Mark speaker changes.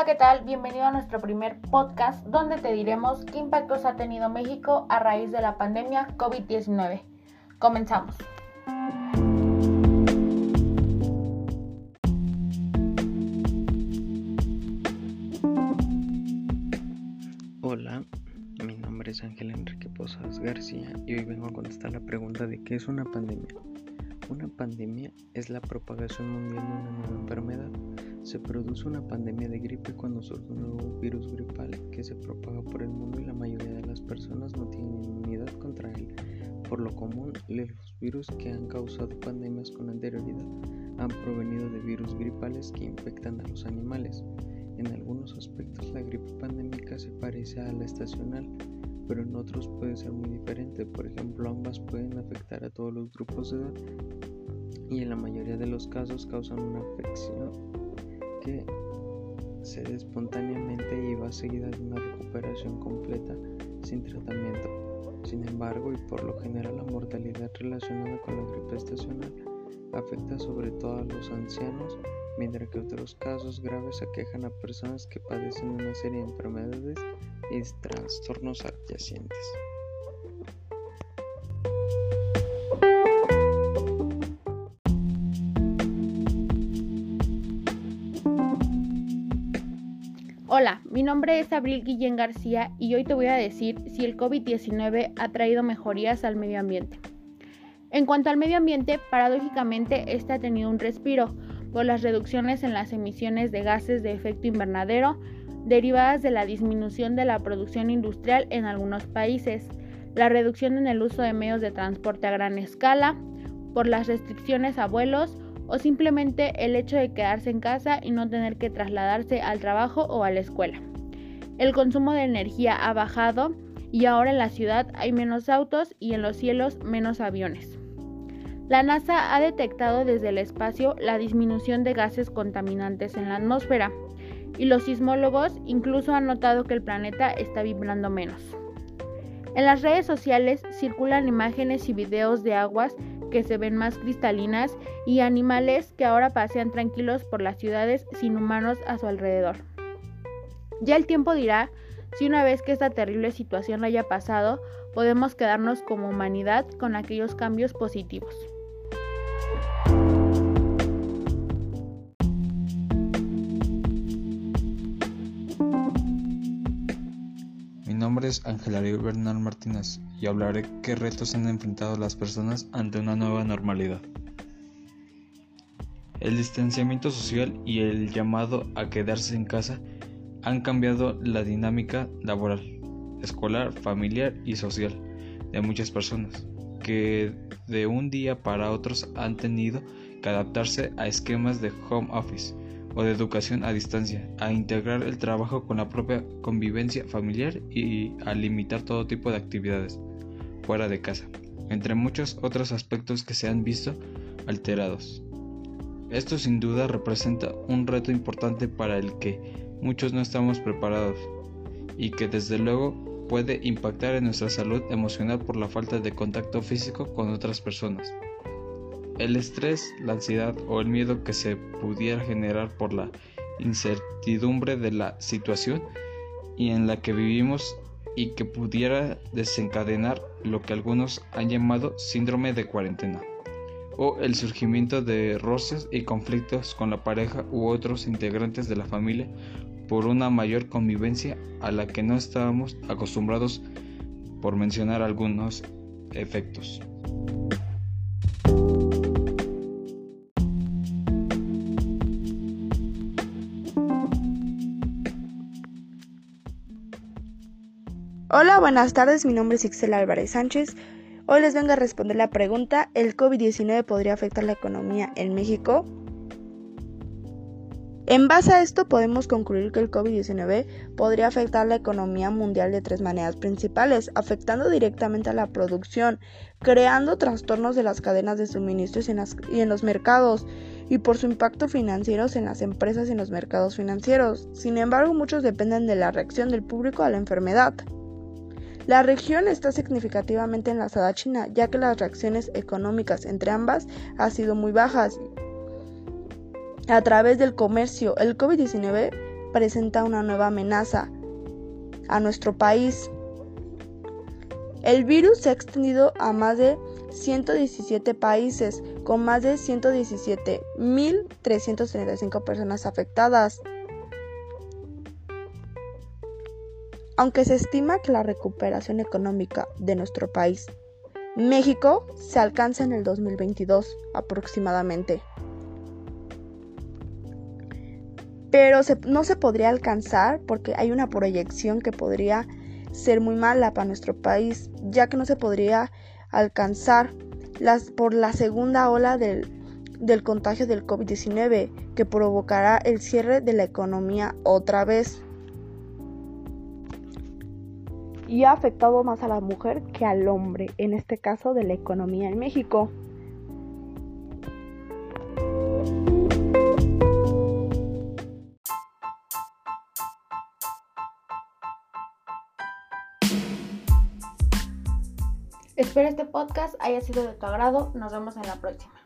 Speaker 1: Hola, ¿qué tal? Bienvenido a nuestro primer podcast donde te diremos qué impactos ha tenido México a raíz de la pandemia COVID-19. Comenzamos.
Speaker 2: Hola, mi nombre es Ángel Enrique Posas García y hoy vengo a contestar la pregunta de qué es una pandemia. Una pandemia es la propagación mundial de una nueva enfermedad. Se produce una pandemia de gripe cuando surge un nuevo virus gripal que se propaga por el mundo y la mayoría de las personas no tienen inmunidad contra él. Por lo común, los virus que han causado pandemias con anterioridad han provenido de virus gripales que infectan a los animales. En algunos aspectos la gripe pandémica se parece a la estacional, pero en otros puede ser muy diferente. Por ejemplo, ambas pueden afectar a todos los grupos de edad y en la mayoría de los casos causan una afección que se da espontáneamente y va seguida de una recuperación completa sin tratamiento. Sin embargo, y por lo general la mortalidad relacionada con la gripe estacional afecta sobre todo a los ancianos, mientras que otros casos graves aquejan a personas que padecen una serie de enfermedades y trastornos adyacentes.
Speaker 1: Hola, mi nombre es Abril Guillén García y hoy te voy a decir si el COVID-19 ha traído mejorías al medio ambiente. En cuanto al medio ambiente, paradójicamente este ha tenido un respiro por las reducciones en las emisiones de gases de efecto invernadero derivadas de la disminución de la producción industrial en algunos países, la reducción en el uso de medios de transporte a gran escala, por las restricciones a vuelos o simplemente el hecho de quedarse en casa y no tener que trasladarse al trabajo o a la escuela. El consumo de energía ha bajado y ahora en la ciudad hay menos autos y en los cielos menos aviones. La NASA ha detectado desde el espacio la disminución de gases contaminantes en la atmósfera y los sismólogos incluso han notado que el planeta está vibrando menos. En las redes sociales circulan imágenes y videos de aguas que se ven más cristalinas y animales que ahora pasean tranquilos por las ciudades sin humanos a su alrededor. Ya el tiempo dirá si una vez que esta terrible situación haya pasado, podemos quedarnos como humanidad con aquellos cambios positivos.
Speaker 3: Nombre es Ángel Ariel Bernal Martínez y hablaré qué retos han enfrentado las personas ante una nueva normalidad. El distanciamiento social y el llamado a quedarse en casa han cambiado la dinámica laboral, escolar, familiar y social de muchas personas, que de un día para otros han tenido que adaptarse a esquemas de home office o de educación a distancia, a integrar el trabajo con la propia convivencia familiar y a limitar todo tipo de actividades fuera de casa, entre muchos otros aspectos que se han visto alterados. Esto sin duda representa un reto importante para el que muchos no estamos preparados y que desde luego puede impactar en nuestra salud emocional por la falta de contacto físico con otras personas. El estrés, la ansiedad o el miedo que se pudiera generar por la incertidumbre de la situación y en la que vivimos y que pudiera desencadenar lo que algunos han llamado síndrome de cuarentena o el surgimiento de roces y conflictos con la pareja u otros integrantes de la familia por una mayor convivencia a la que no estábamos acostumbrados por mencionar algunos efectos.
Speaker 4: Hola, buenas tardes, mi nombre es Ixel Álvarez Sánchez. Hoy les vengo a responder la pregunta, ¿el COVID-19 podría afectar la economía en México? En base a esto podemos concluir que el COVID-19 podría afectar la economía mundial de tres maneras principales, afectando directamente a la producción, creando trastornos de las cadenas de suministros y en los mercados y por su impacto financiero en las empresas y en los mercados financieros. Sin embargo, muchos dependen de la reacción del público a la enfermedad. La región está significativamente enlazada a China, ya que las reacciones económicas entre ambas han sido muy bajas. A través del comercio, el COVID-19 presenta una nueva amenaza a nuestro país. El virus se ha extendido a más de 117 países, con más de 117.335 personas afectadas. Aunque se estima que la recuperación económica de nuestro país, México, se alcanza en el 2022 aproximadamente. Pero no se podría alcanzar porque hay una proyección que podría ser muy mala para nuestro país, ya que no se podría alcanzar las, por la segunda ola del, del contagio del COVID-19 que provocará el cierre de la economía otra vez. Y ha afectado más a la mujer que al hombre, en este caso de la economía en México.
Speaker 1: Espero este podcast haya sido de tu agrado. Nos vemos en la próxima.